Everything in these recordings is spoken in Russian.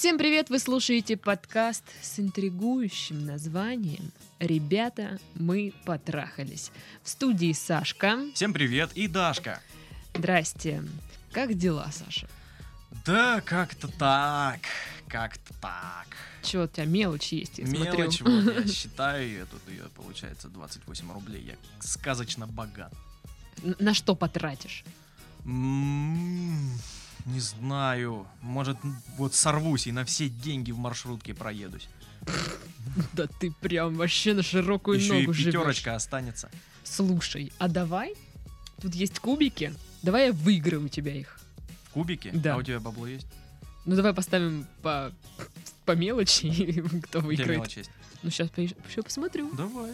Всем привет! Вы слушаете подкаст с интригующим названием «Ребята, мы потрахались». В студии Сашка. Всем привет и Дашка. Здрасте. Как дела, Саша? Да, как-то так, как-то так. Чего у тебя мелочь есть, я Мелочь, смотрю. вот я считаю, ее тут ее получается 28 рублей. Я сказочно богат. На что потратишь? М, Не знаю, может вот сорвусь и на все деньги в маршрутке проедусь. Да ты прям вообще на широкую Еще и ногу живешь. пятерочка останется. Слушай, а давай, тут есть кубики, давай я выиграю у тебя их. В кубике? Да. А у тебя бабло есть? Ну давай поставим по, по мелочи, и кто выиграет. мелочь есть? Ну сейчас еще посмотрю. Давай.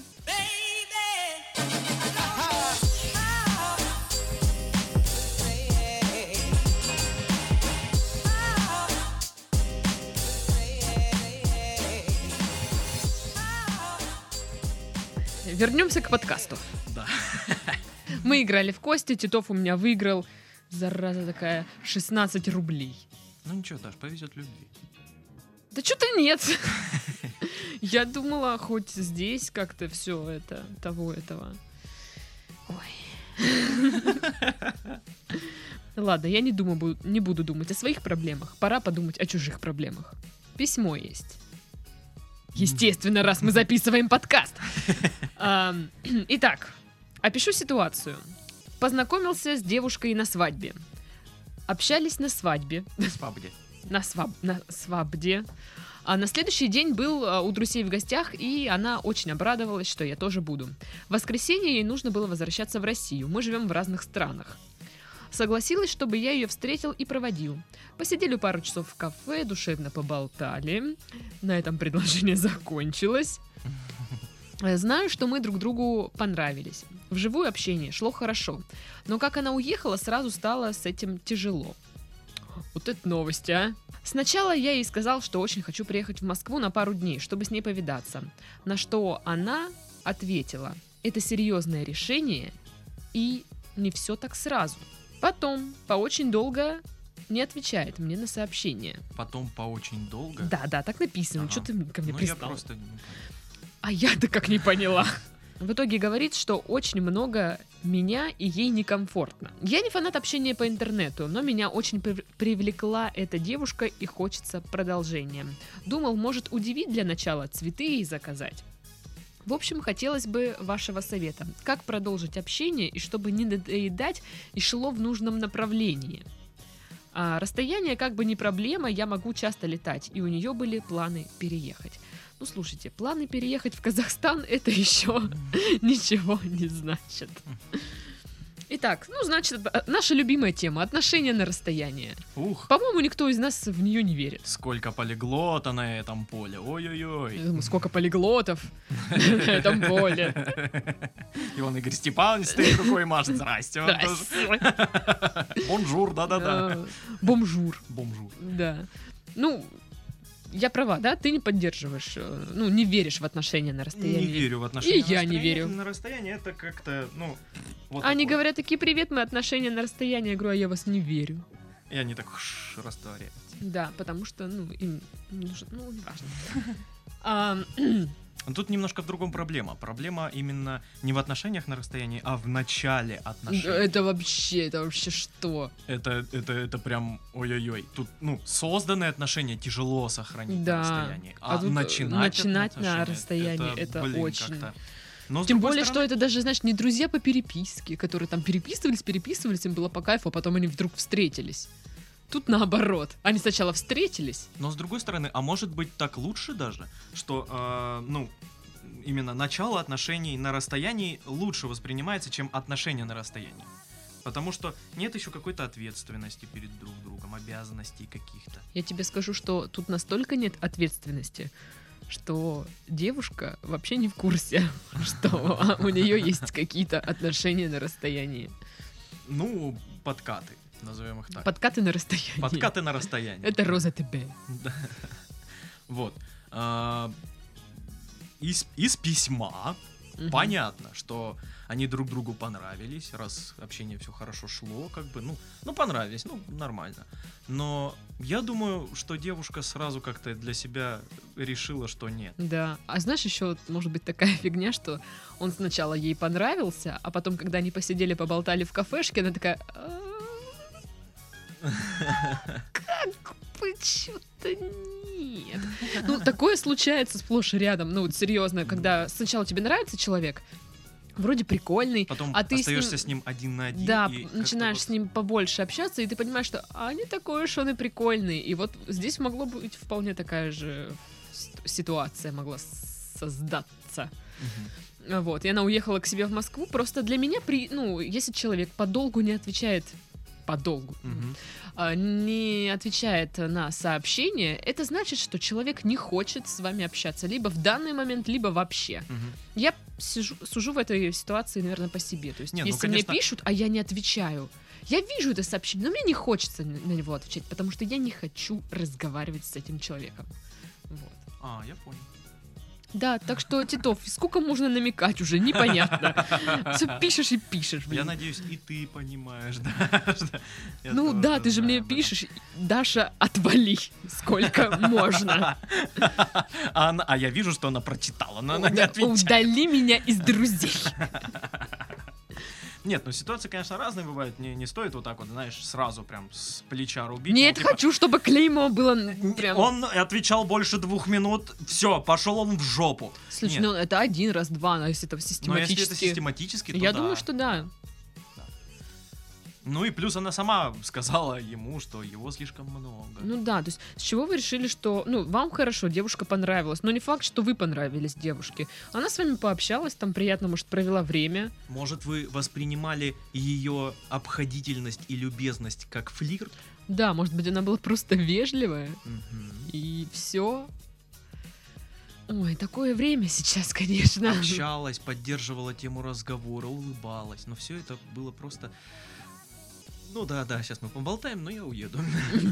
Вернемся к подкасту. Да. Мы играли в кости, Титов у меня выиграл, зараза такая, 16 рублей. Ну ничего, Даш, повезет любви. Да что-то нет. Я думала, хоть здесь как-то все это, того, этого. Ой. Ладно, я не, думаю, не буду думать о своих проблемах. Пора подумать о чужих проблемах. Письмо есть. Естественно, раз мы записываем подкаст. Итак, опишу ситуацию. Познакомился с девушкой на свадьбе. Общались на свадьбе Свабде. на, сваб, на свабде. А на следующий день был а, у друзей в гостях, и она очень обрадовалась, что я тоже буду. В воскресенье ей нужно было возвращаться в Россию. Мы живем в разных странах. Согласилась, чтобы я ее встретил и проводил. Посидели пару часов в кафе, душевно поболтали. На этом предложение закончилось. Э, Знаю, что мы друг другу понравились. Вживую общение шло хорошо. Но как она уехала, сразу стало с этим тяжело. Вот это новости, а! Сначала я ей сказал, что очень хочу приехать в Москву на пару дней, чтобы с ней повидаться. На что она ответила, это серьезное решение и не все так сразу. Потом, по очень долго, не отвечает мне на сообщение. Потом по очень долго. Да, да, так написано. Ага. Что ты ко мне ну, я пристал? просто... А я-то как не поняла. В итоге говорит, что очень много меня и ей некомфортно. Я не фанат общения по интернету, но меня очень прив- привлекла эта девушка и хочется продолжения. Думал, может удивить для начала, цветы ей заказать. В общем, хотелось бы вашего совета. Как продолжить общение и чтобы не надоедать и шло в нужном направлении. А расстояние как бы не проблема, я могу часто летать, и у нее были планы переехать. Ну, слушайте, планы переехать в Казахстан это еще ничего не значит. Итак, ну, значит, наша любимая тема отношения на расстояние. Ух, По-моему, никто из нас в нее не верит. сколько полиглота на этом поле. Ой-ой-ой. Сколько полиглотов на этом поле. И он Игорь Степанович стоит рукой машет. Здрасте. Bonjour, да-да-да. Э, Бомжур, Бомжур. да. Ну, я права, да? Ты не поддерживаешь, э, ну, не веришь в отношения на расстоянии. Не верю в отношения И на я не верю. На расстоянии это как-то, ну... вот Они такое. говорят такие, привет, мы отношения на расстоянии. Я говорю, а я в вас не верю. И они так хш, растворяются. Да, потому что, ну, им нужно, ну, неважно. Но тут немножко в другом проблема. Проблема именно не в отношениях на расстоянии, а в начале отношений. Это вообще, это вообще что? Это, это, это прям ой-ой-ой. Тут, ну, созданные отношения тяжело сохранить Да. на расстоянии. А А, тут, начинать, начинать на расстоянии это блин, очень-. Но Тем более, что стороны- это даже, знаешь, не друзья по переписке, которые там переписывались, переписывались, им было по кайфу, а потом они вдруг встретились. Тут наоборот. Они сначала встретились. Но с другой стороны, а может быть так лучше даже, что, э, ну, именно начало отношений на расстоянии лучше воспринимается, чем отношения на расстоянии. Потому что нет еще какой-то ответственности перед друг другом, обязанностей каких-то. Я тебе скажу, что тут настолько нет ответственности, что девушка вообще не в курсе, что у нее есть какие-то отношения на расстоянии. Ну, подкаты, назовем их так. Подкаты на расстоянии. Подкаты на расстоянии. Это Роза ТБ. Да. Вот. А, Из, из письма Мгм. понятно, что они друг другу понравились, раз общение все хорошо шло, как бы, ну, ну понравились, ну нормально. Но я думаю, что девушка сразу как-то для себя решила, что нет. Да. А знаешь, еще может быть такая фигня, что он сначала ей понравился, а потом, когда они посидели, поболтали в кафешке, она такая... «А, Как бы что-то нет. Ну, такое случается сплошь и рядом. Ну, вот серьезно, когда сначала тебе нравится человек, вроде прикольный, Потом А ты с остаешься ним- с ним один на один. да, начинаешь вот- с ним побольше общаться, и ты понимаешь, что а не такой уж он и прикольный. И вот здесь могло быть вполне такая же с- ситуация могла с- создаться. Мгм. Вот, и она уехала к себе в Москву. Просто для меня, при, ну, если человек подолгу не отвечает, подолгу, а, не отвечает на сообщения, это значит, что человек не хочет с вами общаться. Либо в данный момент, либо вообще. Мгм. Я сижу, сужу в этой ситуации, наверное, по себе. То есть, Не, ну, если конечно- мне пишут, а я не отвечаю, я вижу это сообщение, но мне не хочется на него отвечать, потому что я не хочу разговаривать с этим человеком. Вот. А, я понял. Да, так что, Титов, сколько можно намекать уже, непонятно. Все пишешь и пишешь, Я блин. надеюсь, и ты понимаешь, да. я Ну да, ты же мне пишешь, Даша, отвали, сколько можно. А, а я вижу, что она прочитала, но она не отвечает. Удали меня из друзей. Нет, ну ситуации, конечно, разные бывают. Не, не стоит вот так вот, знаешь, сразу прям с плеча рубить. Нет, Ну, типа, хочу, чтобы клеймо было прям... Он отвечал больше двух минут, все, пошел он в жопу. Слушай, Нет. ну это один раз, два, но если это Но если это систематически... систематически, то Я да. думаю, что да. Ну и плюс она сама сказала ему, что его слишком много. Ну да, то есть с чего вы решили, что, ну, вам хорошо, девушка понравилась, но не факт, что вы понравились девушке. Она с вами пообщалась, там приятно, может, провела время. Может, вы воспринимали ее обходительность и любезность как флирт? Да, может быть, она была просто вежливая, и все. Ой, такое время сейчас, конечно. Общалась, поддерживала тему разговора, улыбалась. Но все это было просто... Ну да, да, сейчас мы поболтаем, но я уеду.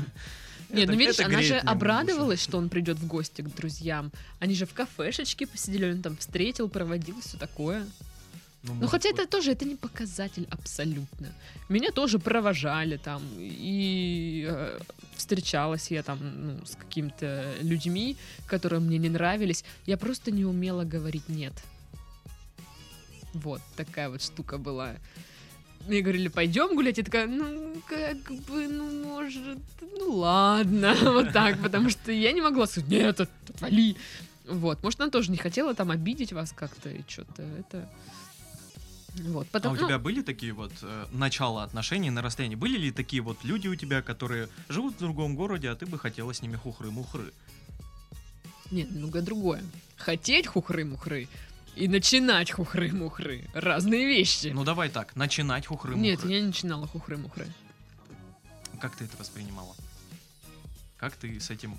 Нет, ну видишь, она же обрадовалась, что он придет в гости к друзьям. Они же в кафешечке посидели, он там встретил, проводил, все такое. Ну, может хотя быть. это тоже, это не показатель абсолютно. Меня тоже провожали там, и э, встречалась я там ну, с какими-то людьми, которые мне не нравились. Я просто не умела говорить «нет». Вот, такая вот штука была. Мне говорили, пойдем гулять, я такая, ну, как бы, ну, может, ну, ладно, вот так, потому что я не могла сказать, нет, от- отвали. Вот, может, она тоже не хотела там обидеть вас как-то, и что-то это... Вот, А потом, у ну, тебя были такие вот э, начала отношений на расстоянии? Были ли такие вот люди у тебя, которые живут в другом городе, а ты бы хотела с ними хухры-мухры? Нет, немного другое. Хотеть хухры-мухры и начинать хухры-мухры. Разные вещи. Ну давай так, начинать хухры-мухры. Нет, я не начинала хухры-мухры. Как ты это воспринимала? Как ты с этим...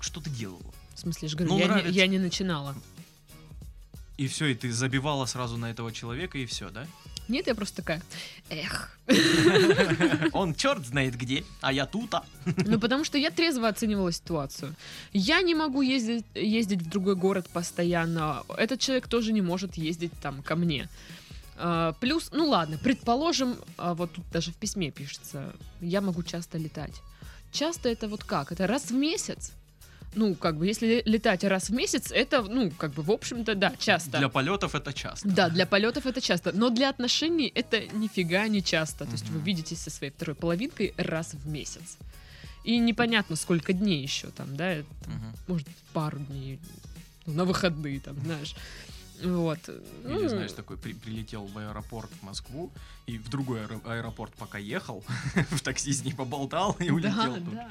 Что ты делала? В смысле, же говорю, Ну, я, не, я не начинала. И все, и ты забивала сразу на этого человека, и все, да? Нет, я просто такая, эх. Он черт знает где, а я тут, а. Ну, потому что я трезво оценивала ситуацию. Я не могу ездить, ездить в другой город постоянно. Этот человек тоже не может ездить там ко мне. А, Плюс, ну ладно, предположим, а, вот тут даже в письме пишется, я могу часто летать. Часто это вот как? Это раз в месяц? Ну, как бы, если летать раз в месяц, это, ну, как бы, в общем-то, да, часто. Для полетов это часто. Да, для полетов это часто, но для отношений это нифига не часто. То есть вы видитесь со своей второй половинкой раз в месяц. И непонятно, сколько дней еще там, да, это, может, пару дней ну, на выходные, там, знаешь. Вот. Или, Ну, знаешь, такой при- прилетел в аэропорт в Москву, и в другой аэро- аэропорт пока ехал, в такси с ней поболтал и улетел Да, тут. да.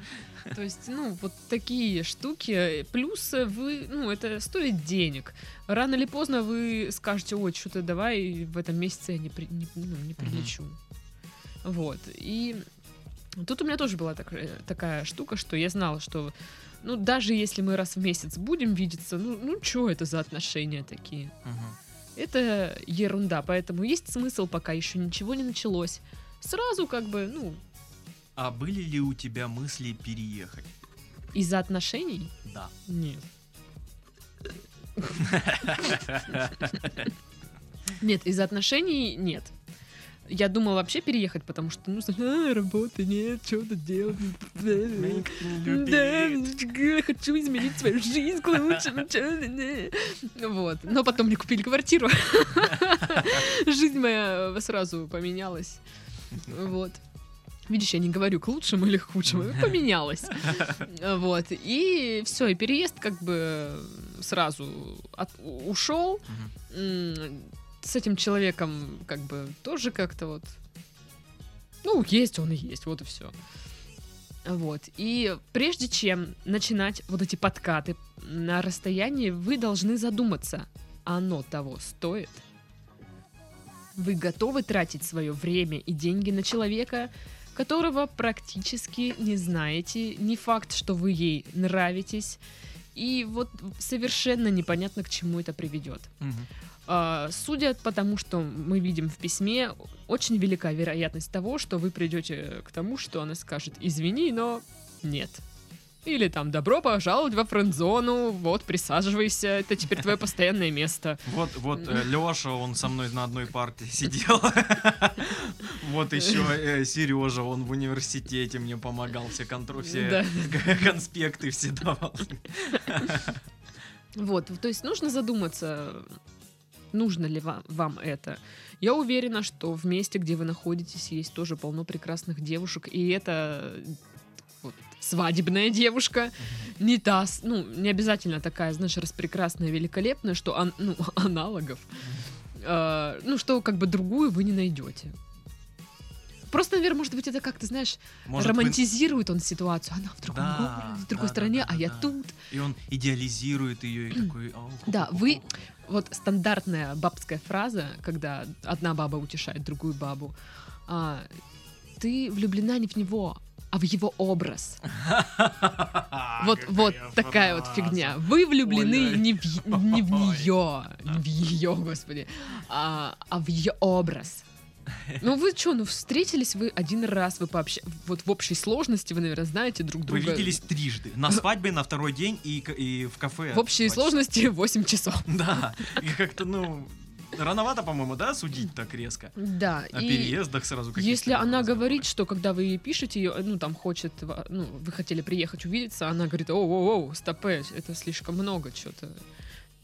То есть, ну, вот такие штуки. Плюс вы, ну, это стоит денег. Рано или поздно вы скажете, ой, что-то давай в этом месяце я не, при- не, ну, не прилечу. Вот. И тут у меня тоже была такая, такая штука, что я знала, что, ну, даже если мы раз в месяц будем видеться, ну, ну, что это за отношения такие? Мгм. Это ерунда, поэтому есть смысл, пока еще ничего не началось. Сразу как бы, ну, А были ли у тебя мысли переехать? из-за отношений? Да. Нет. Нет, из отношений нет. Я думала вообще переехать, потому что, ну, а, работы нет, что-то делать. Да, хочу изменить свою жизнь к лучшему. Вот. Но потом мне купили квартиру. Жизнь моя сразу поменялась. Вот. Видишь, я не говорю к лучшему или к худшему, поменялась. Вот. И все, и переезд как бы сразу от- ушел. С этим человеком как бы тоже как-то вот... Ну, есть он и есть, вот и все. Вот. И прежде чем начинать вот эти подкаты на расстоянии, вы должны задуматься, оно того стоит? Вы готовы тратить свое время и деньги на человека, которого практически не знаете, не факт, что вы ей нравитесь, и вот совершенно непонятно, к чему это приведет. Мгм. А, Судя по тому, что мы видим в письме, очень велика вероятность того, что вы придете к тому, что она скажет «извини, но нет». Или там «добро пожаловать во френд-зону, вот, присаживайся, это теперь твое постоянное место». Вот, вот Леша, он со мной на одной парте сидел. Вот еще Сережа, он в университете мне помогал, все конспекты все давал. Вот, то есть нужно задуматься, нужно ли вам, вам это. Я уверена, что в месте, где вы находитесь, есть тоже полно прекрасных девушек, и это вот, свадебная девушка, не та, ну, не обязательно такая, знаешь, распрекрасная, великолепная, что ан- ну, аналогов, э, ну, что как бы другую вы не найдете. Просто, наверное, может быть, это как-то, знаешь, Может, вы- романтизирует он ситуацию. Она в другом Да, городе, в другой да, стране, да, а да, я да. тут. И он идеализирует ее и такой... «Ау, Да, ху-ху-ху-ху». вы- Вот стандартная бабская фраза, когда одна баба утешает другую бабу. а, ты влюблена не в него, а в его образ. Вот, вот такая вот фигня. Вы влюблены не в, не в нее, не в ее, господи, а, а в ее образ. Ну вы что, ну встретились вы один раз, вы пообще... вот в общей сложности вы, наверное, знаете друг Вы друга. виделись трижды. На свадьбе, на второй день и, и в кафе. В общей сложности 8 часов. Да. И как-то, ну, рановато, по-моему, да, судить так резко. Да. О и- переездах сразу Если она разговорах. говорит, что когда вы ей пишете, ну там хочет, ну вы хотели приехать увидеться, она говорит, оу, оу, оу, стопэ, это слишком много что-то,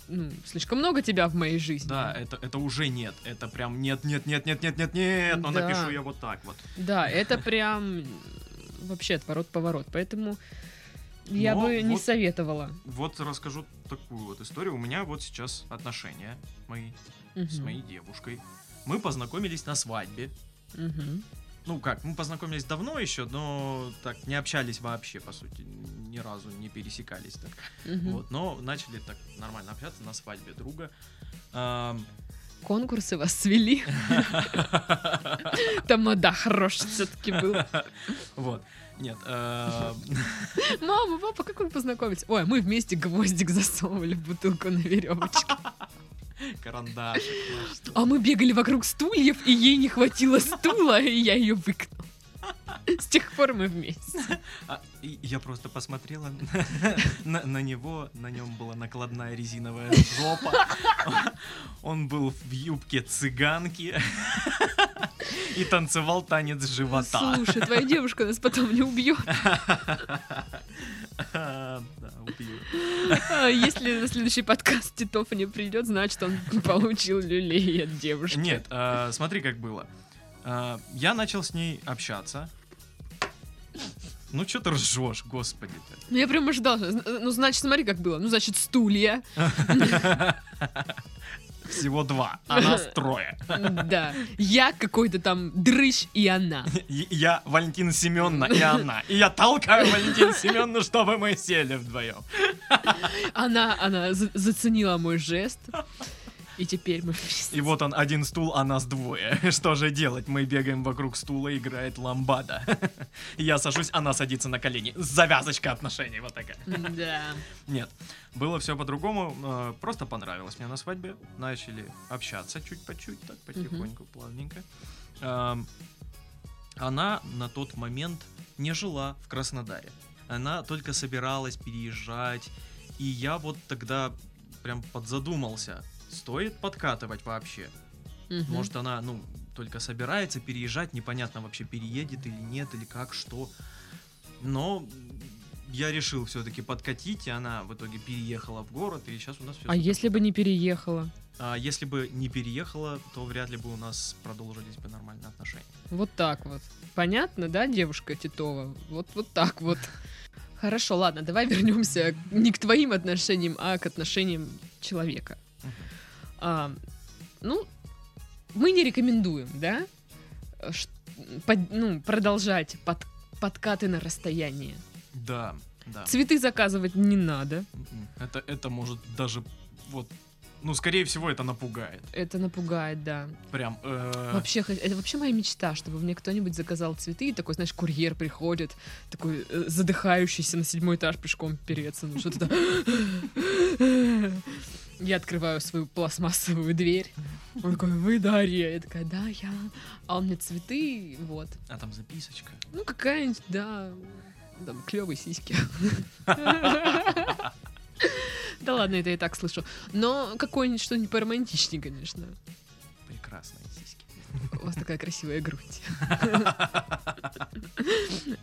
ну слишком много тебя в моей жизни. Да, это, это уже нет. Это прям нет, нет, нет, нет, нет, нет, нет. Но Да. напишу я вот так вот. Да, это прям вообще отворот-поворот, поэтому я Но бы не советовала. Вот расскажу такую вот историю. У меня вот сейчас отношения мои с моей девушкой. Мы познакомились на свадьбе. Ну как, мы познакомились давно еще, но так не общались вообще, по сути, ни разу не пересекались так. Мгм. Вот, но начали так нормально общаться на свадьбе друга. Ам, Конкурсы вас свели. Тамада хороший все-таки был. Вот. Нет. ам, Мама, папа, как вы познакомились? Ой, мы вместе гвоздик засовывали в бутылку на веревочке. Карандашик. что- А мы бегали вокруг стульев, и ей не хватило стула, и я ее выкнул. С тех пор мы вместе. А, я просто посмотрела на, на него, на нем была накладная резиновая жопа. Он был в юбке цыганки и танцевал танец живота. Слушай, твоя девушка нас потом не убьет. Да, убью. А Если на следующий подкаст Титов не придет, значит, он получил люлей от девушки. Нет, а, смотри, как было. А, Я начал с ней общаться. Ну, что ты ржешь, господи Ну, я прям ожидала. Ну, значит, смотри, как было. Ну, значит, стулья. Всего два, а нас трое. Да. Я какой-то там дрыщ и она. Я Валентина Семеновна и она. И я толкаю Валентину Семеновну, чтобы мы сели вдвоем. Она, она за- заценила мой жест. И теперь мы вместе. И вот он один стул, а нас двое. Что же делать? Мы бегаем вокруг стула, играет ламбада. Я сажусь, она садится на колени. Завязочка отношений вот такая. Да. Нет, было все по-другому. э, Просто понравилось мне на свадьбе. Начали общаться чуть по чуть, так потихоньку, плавненько. Эм, Она на тот момент не жила в Краснодаре. Она только собиралась переезжать. И я вот тогда прям подзадумался, стоит подкатывать вообще? Мгм. Может, она, ну, только собирается переезжать, непонятно вообще, переедет или нет, или как, что. Но я решил все-таки подкатить, и она в итоге переехала в город, и сейчас у нас все. А если бы не переехала? А если бы не переехала, то вряд ли бы у нас продолжились бы нормальные отношения. Вот так вот. Понятно, да, девушка Титова? Вот, вот так вот. Хорошо, ладно, давай вернемся не к твоим отношениям, а к отношениям человека. Мгм. А, ну, мы не рекомендуем, да, под- ну, продолжать под- подкаты на расстоянии. Да, да. Цветы заказывать не надо. Это, это может даже вот, ну, скорее всего, это напугает. Это напугает, да. Прям. э, Вообще, это вообще моя мечта, чтобы мне кто-нибудь заказал цветы, и такой, знаешь, курьер приходит, такой э, задыхающийся на седьмой этаж пешком переться, ну что-то. Я открываю свою пластмассовую дверь. Он такой, вы Дарья? Я такая, да, я. А он мне цветы, вот. А там записочка. Ну, какая-нибудь, да, там, клевые сиськи. Да ладно, это я так слышу. Но какое-нибудь что-нибудь поромантичнее, конечно. Прекрасные сиськи. У вас такая красивая грудь.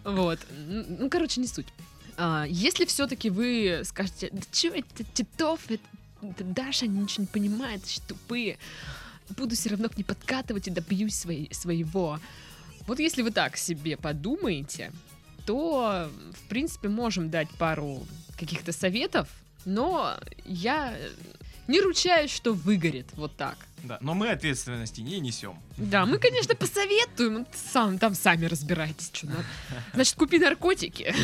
Вот. Ну, короче, не суть. А, Если все-таки вы скажете, да чё это Титов, это Даша, ничего не понимают, очень тупые. Буду все равно к ней подкатывать и добьюсь своей- своего. Вот если вы так себе подумаете, то, в принципе, можем дать пару каких-то советов, но я не ручаюсь, что выгорит вот так. Да, но мы ответственности не несем. Да, мы, конечно, посоветуем. Сам, там сами разбирайтесь, что надо. Значит, купи наркотики.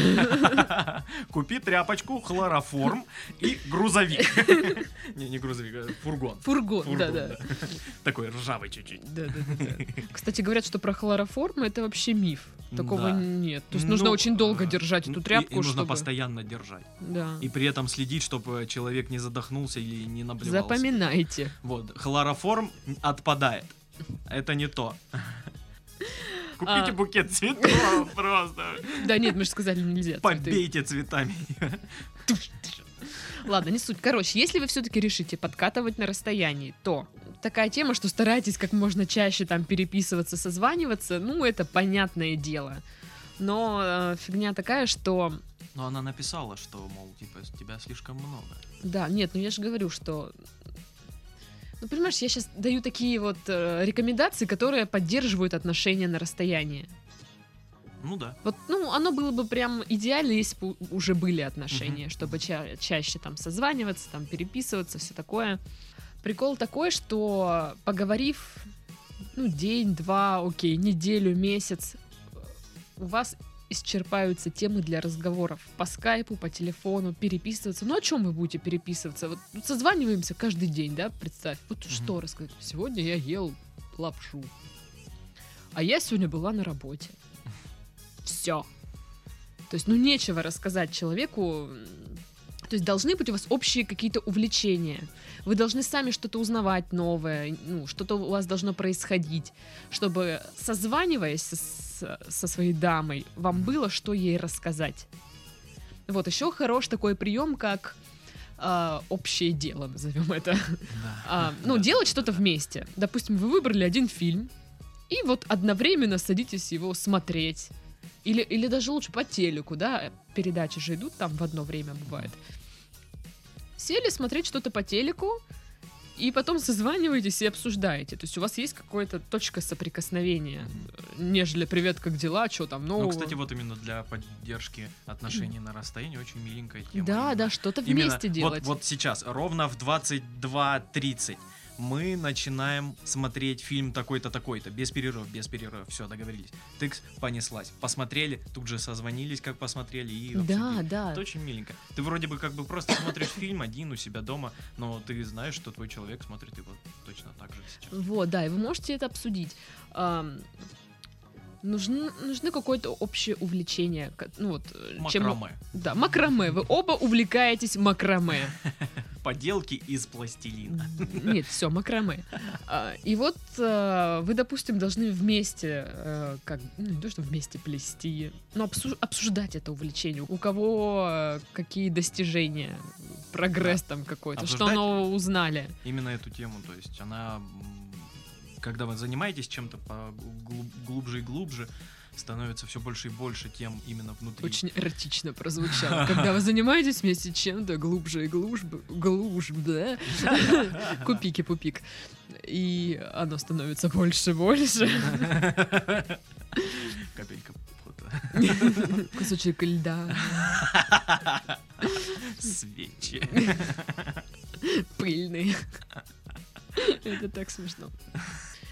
Купи тряпочку, хлороформ и грузовик. Не, не грузовик, а фургон. Фургон, да-да. Такой ржавый чуть-чуть. Да-да-да. Кстати, говорят, что про хлороформ это вообще миф. Такого Да. нет. То есть нужно Ну, очень долго э, держать эту и- тряпку, И нужно чтобы... постоянно держать. Да. И при этом следить, чтобы человек не задохнулся или не наблевался. Запоминайте. Вот, хлороформ отпадает. Это не то. Купите А. букет цветов просто. Да нет, мы же сказали, нельзя. Побейте цветами. Ладно, не суть. Короче, если вы все-таки решите подкатывать на расстоянии, то такая тема, что старайтесь как можно чаще там переписываться, созваниваться, ну, это понятное дело. Но э, фигня такая, что... Но она написала, что, мол, типа, тебя слишком много. Да, нет, ну я же говорю, что... Ну, понимаешь, я сейчас даю такие вот э, рекомендации, которые поддерживают отношения на расстоянии. Ну да. Вот, ну, оно было бы прям идеально, если бы уже были отношения, чтобы ча- чаще там созваниваться, там переписываться, все такое. Прикол такой, что поговорив, ну, день, два, окей, неделю, месяц, у вас исчерпаются темы для разговоров по скайпу, по телефону, переписываться. Ну, о чем вы будете переписываться? Вот созваниваемся каждый день, да, представь. Вот Мгм. что рассказать? Сегодня я ел лапшу. А я сегодня была на работе. Все. То есть, ну, нечего рассказать человеку. То есть должны быть у вас общие какие-то увлечения. Вы должны сами что-то узнавать новое, ну, что-то у вас должно происходить, чтобы, созваниваясь с- со своей дамой, вам было что ей рассказать. Вот, еще хорош такой прием, как а, общее дело, назовем это. Да. А, ну, делать что-то вместе. Допустим, вы выбрали один фильм, и вот одновременно садитесь его смотреть. Или, или даже лучше по телеку, да, передачи же идут там в одно время бывает. Сели смотреть что-то по телеку, и потом созваниваетесь и обсуждаете. То есть у вас есть какая-то точка соприкосновения, нежели «Привет, как дела? Что там нового?» Ну, кстати, вот именно для поддержки отношений на расстоянии очень миленькая тема. Да, Именно- да, что-то именно вместе вот- делать. Вот, сейчас, ровно в 22.30 мы начинаем смотреть фильм такой-то, такой-то, без перерыва, без перерыва, все, договорились. Тыкс, понеслась. Посмотрели, тут же созвонились, как посмотрели, и Да, обсудили. да. Это очень миленько. Ты вроде бы как бы просто смотришь фильм один у себя дома, но ты знаешь, что твой человек смотрит его точно так же сейчас. Вот, да, и вы можете это обсудить. Нужны, нужны какое-то общее увлечение. Ну вот, э, чем... Макраме. Да, макраме. Вы оба увлекаетесь макраме. Поделки из пластилина. Нет, все, макраме. А, И вот э, вы, допустим, должны вместе, э, как, ну, не то, что вместе плести, но обсу- обсуждать это увлечение. У кого какие достижения, прогресс там какой-то, что нового узнали. Именно эту тему, то есть она когда вы занимаетесь чем-то глубже и глубже, становится все больше и больше тем именно внутри. Очень эротично прозвучало. Когда вы занимаетесь вместе чем-то глубже и глубже, глубже, да? Купики-пупик. И оно становится больше и больше. Капелька. Кусочек льда, Свечи. пыльный. Это так смешно.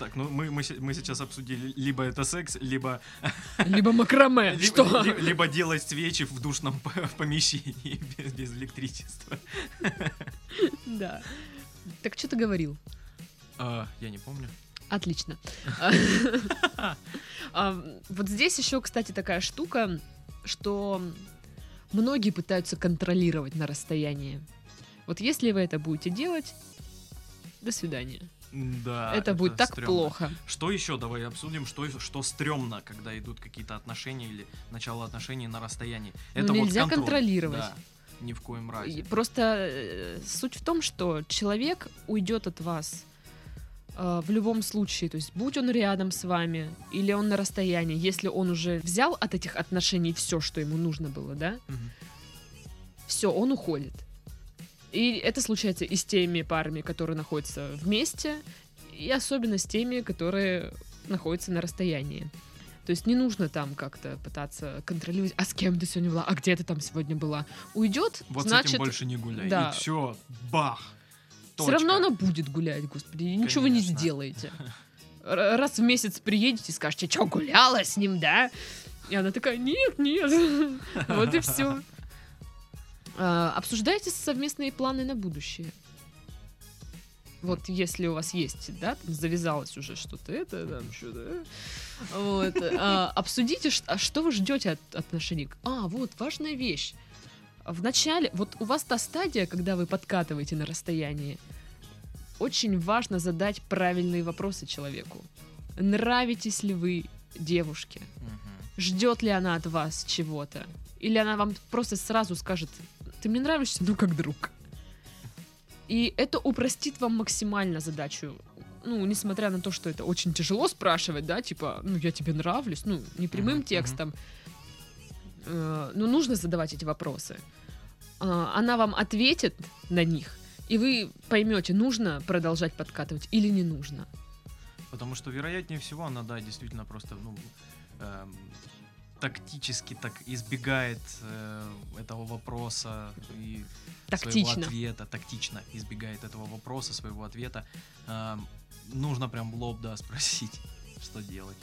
Так, ну мы, мы, мы сейчас обсудили либо это секс, либо, Либо макраме. Что? ли- либо делать свечи в душном помещении без, без электричества. Да. Так что ты говорил? А, я не помню. Отлично. А, Вот здесь еще, кстати, такая штука, что многие пытаются контролировать на расстоянии. Вот если вы это будете делать, до свидания. Да. это будет так стрёмно. плохо. Что еще? Давай обсудим, что, что стрёмно, когда идут какие-то отношения или начало отношений на расстоянии. Ну, Это вот нельзя контроль. контролировать. Да, ни в коем разе. Просто э, суть в том, что человек уйдет от вас э, в любом случае, то есть будь он рядом с вами или он на расстоянии, если он уже взял от этих отношений все, что ему нужно было, да, Мгм. все, он уходит. И это случается и с теми парами, которые находятся вместе, и особенно с теми, которые находятся на расстоянии. То есть не нужно там как-то пытаться контролировать, а с кем ты сегодня была, а где ты там сегодня была. Уйдет, Вот с значит, этим больше не гуляй. да. И все, бах. все равно Точка. она будет гулять, господи, и ничего вы не Конечно. сделаете. Раз в месяц приедете и скажете, что гуляла с ним, да? И она такая, нет, нет. Вот и все. Обсуждайте совместные планы на будущее. Вот если у вас есть, да, там завязалось уже что-то это, там что-то. э, Вот. а, Обсудите, а что вы ждете от отношений. А, вот, важная вещь. В начале, вот у вас та стадия, когда вы подкатываете на расстоянии, очень важно задать правильные вопросы человеку. Нравитесь ли вы девушке? Ждет ли она от вас чего-то? Или она вам просто сразу скажет, ты мне нравишься, ну как друг. И это упростит вам максимально задачу. Ну, несмотря на то, что это очень тяжело спрашивать, да, типа, ну, я тебе нравлюсь, ну, не прямым мгм. текстом. Э, Но нужно задавать эти вопросы. А, Она вам ответит на них, и вы поймете, нужно продолжать подкатывать или не нужно. Потому что, вероятнее всего, она, да, действительно просто, ну, эм, тактически так избегает э, этого вопроса и своего Тактично. ответа, тактично избегает этого вопроса, своего ответа. Эм, нужно прям в лоб, да, спросить, что делать.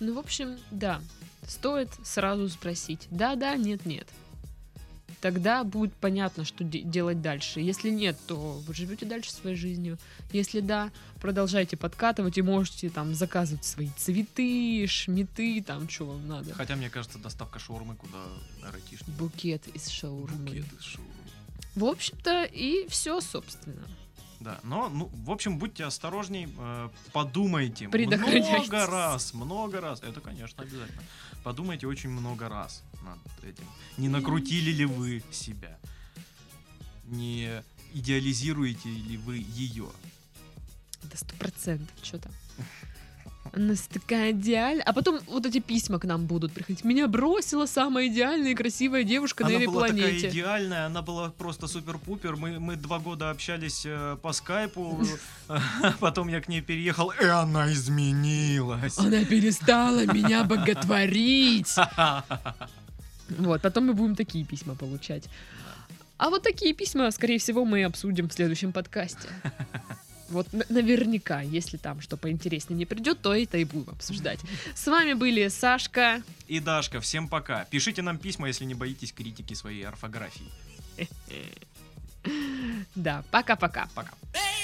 Ну, в общем, да, стоит сразу спросить. Да-да, нет-нет. Тогда будет понятно, что де- делать дальше. Если нет, то вы живете дальше своей жизнью. Если да, продолжайте подкатывать и можете там заказывать свои цветы, шметы, там, что вам надо. Хотя, мне кажется, доставка шаурмы куда эротичнее. Букет из шаурмы. Букет из шаурмы. В общем-то, и все, собственно. Да, но, ну, в общем, будьте осторожней, э, подумайте много раз, много раз. Это, конечно, обязательно. Подумайте очень много раз над этим. Не накрутили ли вы себя? Не идеализируете ли вы ее? Это сто процентов, что там. Она такая идеальная. А потом вот эти письма к нам будут приходить. Меня бросила самая идеальная и красивая девушка на Она этой была такая планете. идеальная, она была просто супер-пупер. Мы, мы два года общались э, по скайпу, потом я к ней переехал, и она изменилась. Она перестала меня боготворить. Вот, потом мы будем такие письма получать. А вот такие письма, скорее всего, мы обсудим в следующем подкасте. Вот наверняка, если там что поинтереснее не придет, то это и будем обсуждать. С вами были Сашка. И Дашка, всем пока. Пишите нам письма, если не боитесь критики своей орфографии. Да, пока-пока. Пока. Baby,